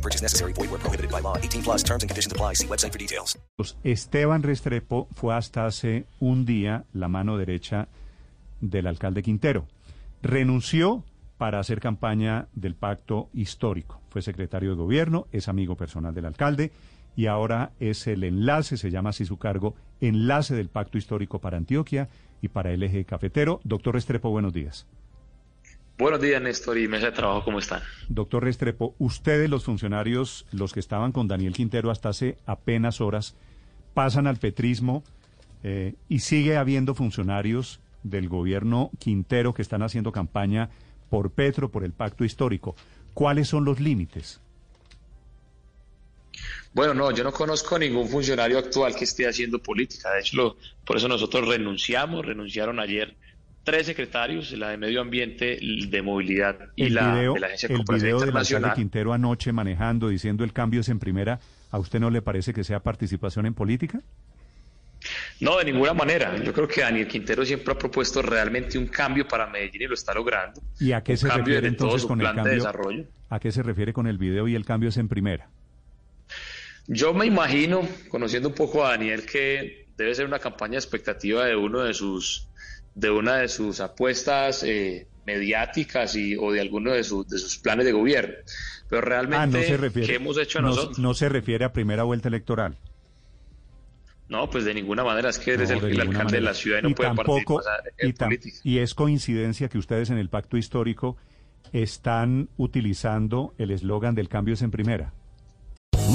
No purchase necessary. Void where prohibited by law. 18 plus terms and conditions apply. See website for details. Esteban Restrepo fue hasta hace un día la mano derecha del alcalde Quintero. Renunció para hacer campaña del pacto histórico. Fue secretario de gobierno, es amigo personal del alcalde y ahora es el enlace, se llama así su cargo, enlace del pacto histórico para Antioquia y para el eje cafetero. Doctor Restrepo, buenos días. Buenos días, Néstor, y mesa de trabajo, ¿cómo están? Doctor Restrepo, ustedes, los funcionarios, los que estaban con Daniel Quintero hasta hace apenas horas, pasan al petrismo eh, y sigue habiendo funcionarios del gobierno Quintero que están haciendo campaña por Petro, por el pacto histórico. ¿Cuáles son los límites? Bueno, no, yo no conozco ningún funcionario actual que esté haciendo política. De hecho, lo- por eso nosotros renunciamos. Renunciaron ayer tres secretarios, la de Medio Ambiente, de Movilidad y el la video, de la Agencia de el video alcalde Internacional. Quintero anoche manejando, diciendo el cambio es en primera, ¿a usted no le parece que sea participación en política? No, de ninguna manera. Yo creo que Daniel Quintero siempre ha propuesto realmente un cambio para Medellín y lo está logrando. ¿Y a qué se cambio refiere de entonces con el plan de cambio? desarrollo. ¿A qué se refiere con el video y el cambio es en primera? Yo me imagino, conociendo un poco a Daniel, que debe ser una campaña expectativa de uno de sus, de una de sus apuestas eh, mediáticas y, o de alguno de, sus de sus planes de gobierno. Pero realmente, Ah, no se refiere. ¿qué hemos hecho no, nosotros? no se refiere a primera vuelta electoral. No, pues de ninguna manera. Es que eres No, el, el alcalde de la ciudad y no Y puede tampoco- participar en y, tam- política. y es coincidencia que ustedes en el pacto histórico están utilizando el eslogan del cambio es en primera.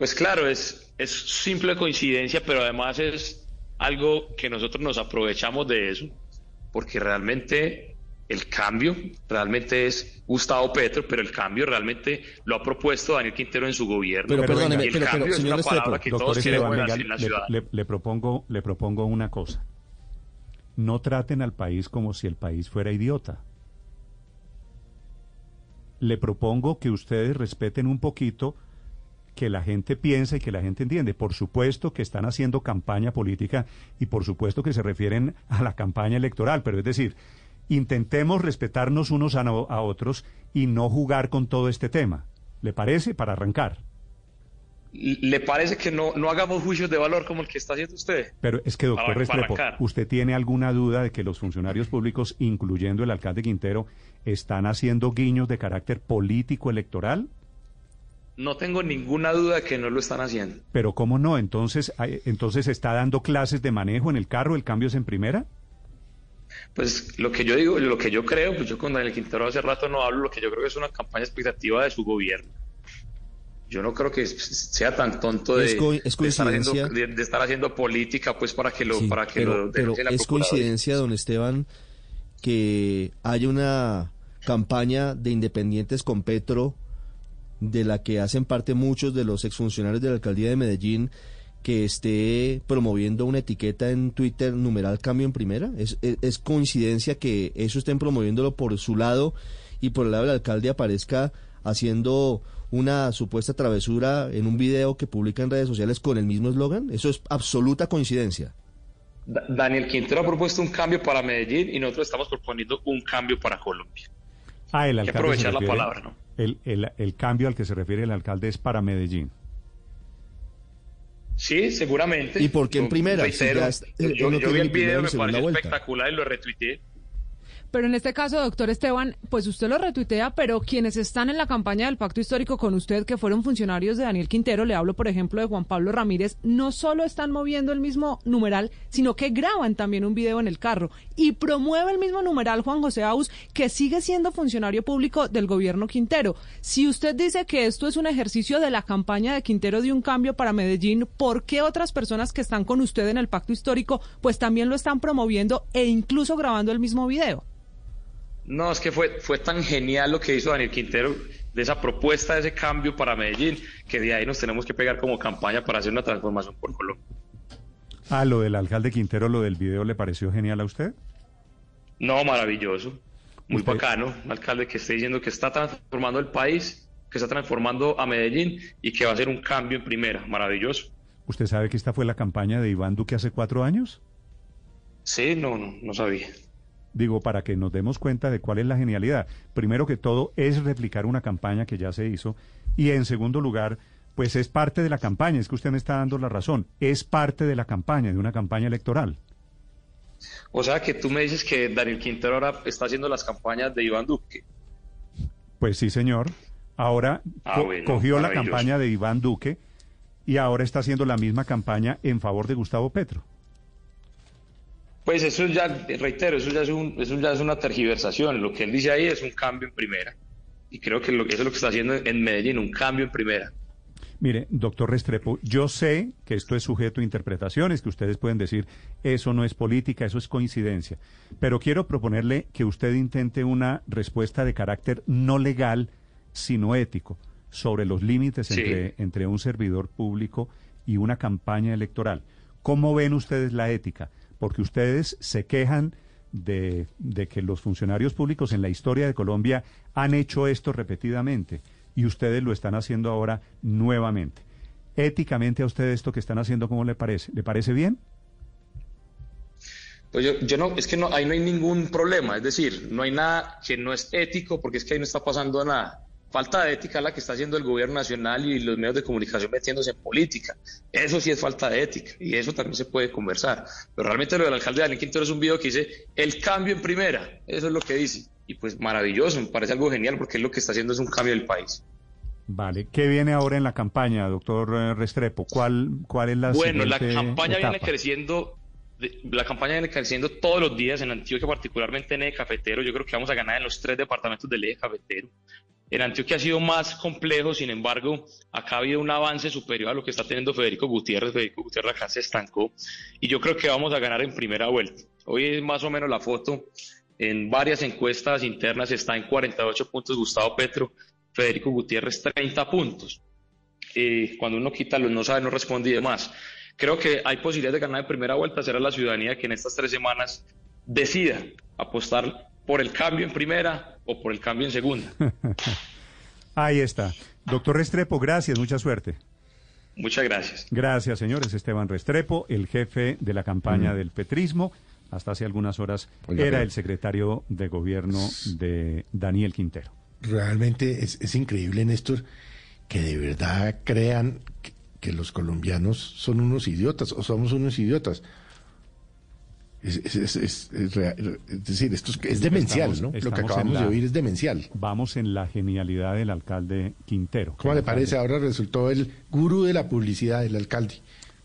Pues claro, es, es simple coincidencia, pero además es algo que nosotros nos aprovechamos de eso, porque realmente el cambio realmente es Gustavo Petro, pero el cambio realmente lo ha propuesto Daniel Quintero en su gobierno. Pero perdóneme, y el pero- cambio pero, es señor una palabra que todos Esteban, queremos venga, en la le, ciudad. le- le propongo, le propongo una cosa. No traten al país como si el país fuera idiota. Le propongo que ustedes respeten un poquito que la gente piensa y que la gente entiende. Por supuesto que están haciendo campaña política y por supuesto que se refieren a la campaña electoral, pero es decir, intentemos respetarnos unos a, no- a otros y no jugar con todo este tema. ¿Le parece? Para arrancar. ¿Le parece que no, no hagamos juicios de valor como el que está haciendo usted? Pero es que, doctor Para- Restrepo. ¿usted tiene alguna duda de que los funcionarios públicos, incluyendo el alcalde Quintero, están haciendo guiños de carácter político electoral? No tengo ninguna duda de que no lo están haciendo. Pero ¿cómo no? Entonces, entonces está dando clases de manejo en el carro, el cambio es en primera. Pues lo que yo digo, lo que yo creo, pues yo con Daniel Quintero hace rato no hablo, lo que yo creo que es una campaña expectativa de su gobierno. Yo no creo que sea tan tonto de, Es co- es de estar, haciendo, de, de estar haciendo política, pues para que lo, Sí, para que pero, lo pero la es coincidencia, don Esteban, que haya una campaña de independientes con Petro, de la que hacen parte muchos de los exfuncionarios de la alcaldía de Medellín, que esté promoviendo una etiqueta en Twitter numeral cambio en primera. Es, es, coincidencia que eso estén promoviéndolo por su lado y por el lado del alcalde aparezca haciendo una supuesta travesura en un video que publica en redes sociales con el mismo eslogan. Eso es absoluta coincidencia. Da- Daniel Quintero ha propuesto un cambio para Medellín y nosotros estamos proponiendo un cambio para Colombia. Ah, el Hay que alcalde se aprovechar la palabra, ¿no? El, el- el cambio al que se refiere el alcalde es para Medellín. Sí, seguramente. ¿Y por qué en primera? Si reitero, ya es- yo, yo- vi el video, me pareció espectacular y lo retuiteé. Pero en este caso, doctor Esteban, pues usted lo retuitea, pero quienes están en la campaña del pacto histórico con usted, que fueron funcionarios de Daniel Quintero, le hablo por ejemplo de Juan Pablo Ramírez, no solo están moviendo el mismo numeral, sino que graban también un video en el carro y promueve el mismo numeral Juan José Aus, que sigue siendo funcionario público del gobierno Quintero. Si usted dice que esto es un ejercicio de la campaña de Quintero de un cambio para Medellín, ¿por qué otras personas que están con usted en el pacto histórico pues también lo están promoviendo e incluso grabando el mismo video? No, es que fue, fue tan genial lo que hizo Daniel Quintero de esa propuesta, de ese cambio para Medellín, que de ahí nos tenemos que pegar como campaña para hacer una transformación por Colombia. Ah, lo del alcalde Quintero, lo del video, ¿le pareció genial a usted? No, maravilloso, muy bacano, un alcalde que esté diciendo que está transformando el país, que está transformando a Medellín y que va a hacer un cambio en primera, maravilloso. ¿Usted sabe que esta fue la campaña de Iván Duque hace cuatro años? Sí, no, no, no sabía. Digo, para que nos demos cuenta de cuál es la genialidad. Primero que todo es replicar una campaña que ya se hizo y en segundo lugar, pues es parte de la campaña, es que usted me está dando la razón, es parte de la campaña, de una campaña electoral. O sea que tú me dices que Daniel Quintero ahora está haciendo las campañas de Iván Duque. Pues sí, señor. Ahora Ah, co- bueno, cogió la campaña de Iván Duque y ahora está haciendo la misma campaña en favor de Gustavo Petro. Pues eso ya, reitero, eso ya es, un, eso ya es una tergiversación. Lo que él dice ahí es un cambio en primera. Y creo que lo, eso es lo que está haciendo en Medellín, un cambio en primera. Mire, doctor Restrepo, yo sé que esto es sujeto a interpretaciones, que ustedes pueden decir, eso no es política, eso es coincidencia, pero quiero proponerle que usted intente una respuesta de carácter no legal, sino ético, sobre los límites Sí. entre, entre un servidor público y una campaña electoral. ¿Cómo ven ustedes la ética? Porque ustedes se quejan de, de que los funcionarios públicos en la historia de Colombia han hecho esto repetidamente y ustedes lo están haciendo ahora nuevamente. Éticamente a ustedes esto que están haciendo, ¿cómo le parece? ¿Le parece bien? Pues yo, yo no, es que no, ahí no hay ningún problema, es decir, no hay nada que no es ético porque es que ahí no está pasando nada. Falta de ética es la que está haciendo el gobierno nacional y los medios de comunicación metiéndose en política. Eso sí es falta de ética y eso también se puede conversar. Pero realmente lo del alcalde Daniel Quintero es un video que dice el cambio en primera, eso es lo que dice. Y pues maravilloso, me parece algo genial porque él lo que está haciendo es un cambio del país. Vale. ¿Qué viene ahora en la campaña, doctor eh, Restrepo? ¿Cuál, cuál es la Bueno, la campaña viene creciendo, la campaña viene creciendo todos los días en Antioquia, particularmente en Eje Cafetero. Yo creo que vamos a ganar en los tres departamentos del Eje Cafetero. En Antioquia ha sido más complejo, sin embargo, acá ha habido un avance superior a lo que está teniendo Federico Gutiérrez. Federico Gutiérrez acá se estancó y yo creo que vamos a ganar en primera vuelta. Hoy es más o menos la foto. En varias encuestas internas está en 48 puntos Gustavo Petro, Federico Gutiérrez 30 puntos eh, cuando uno quita los no sabe, no responde y demás. Creo que hay posibilidades de ganar en primera vuelta, será la ciudadanía que en estas tres semanas decida apostar por el cambio en primera o por el cambio en segunda. Ahí está. Doctor Restrepo, gracias, mucha suerte. Muchas gracias. Gracias, señores. Esteban Restrepo, el jefe de la campaña del petrismo. Hasta hace algunas horas Oiga, era el secretario de gobierno de Daniel Quintero. Realmente es, es increíble, Néstor, que de verdad crean que, que los colombianos son unos idiotas o somos unos idiotas. Es, es- es- es- es rea- es decir, esto es, es demencial, Estamos- ¿no? Lo que acabamos la- de oír es demencial. Vamos en la genialidad del alcalde Quintero. ¿Cómo le parece? Ahora resultó el gurú de la publicidad, el alcalde.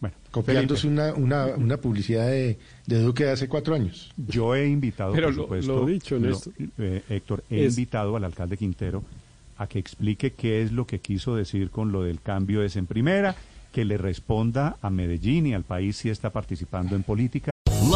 Bueno, copiándose una, una, una publicidad de, de Duque de hace cuatro años. Yo he invitado, Pero por lo- supuesto, lo dicho, eh, Héctor, he Es- invitado al alcalde Quintero a que explique qué es lo que quiso decir con lo del cambio es en primera, que le responda a Medellín y al país si está participando en política.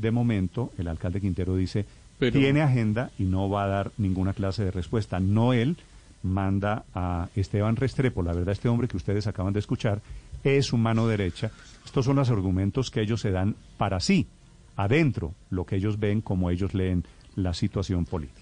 De momento, el alcalde Quintero dice, Pero- tiene agenda y no va a dar ninguna clase de respuesta. No él manda a Esteban Restrepo, la verdad este hombre que ustedes acaban de escuchar es su mano derecha. Estos son los argumentos que ellos se dan para sí, adentro, lo que ellos ven, como ellos leen la situación política.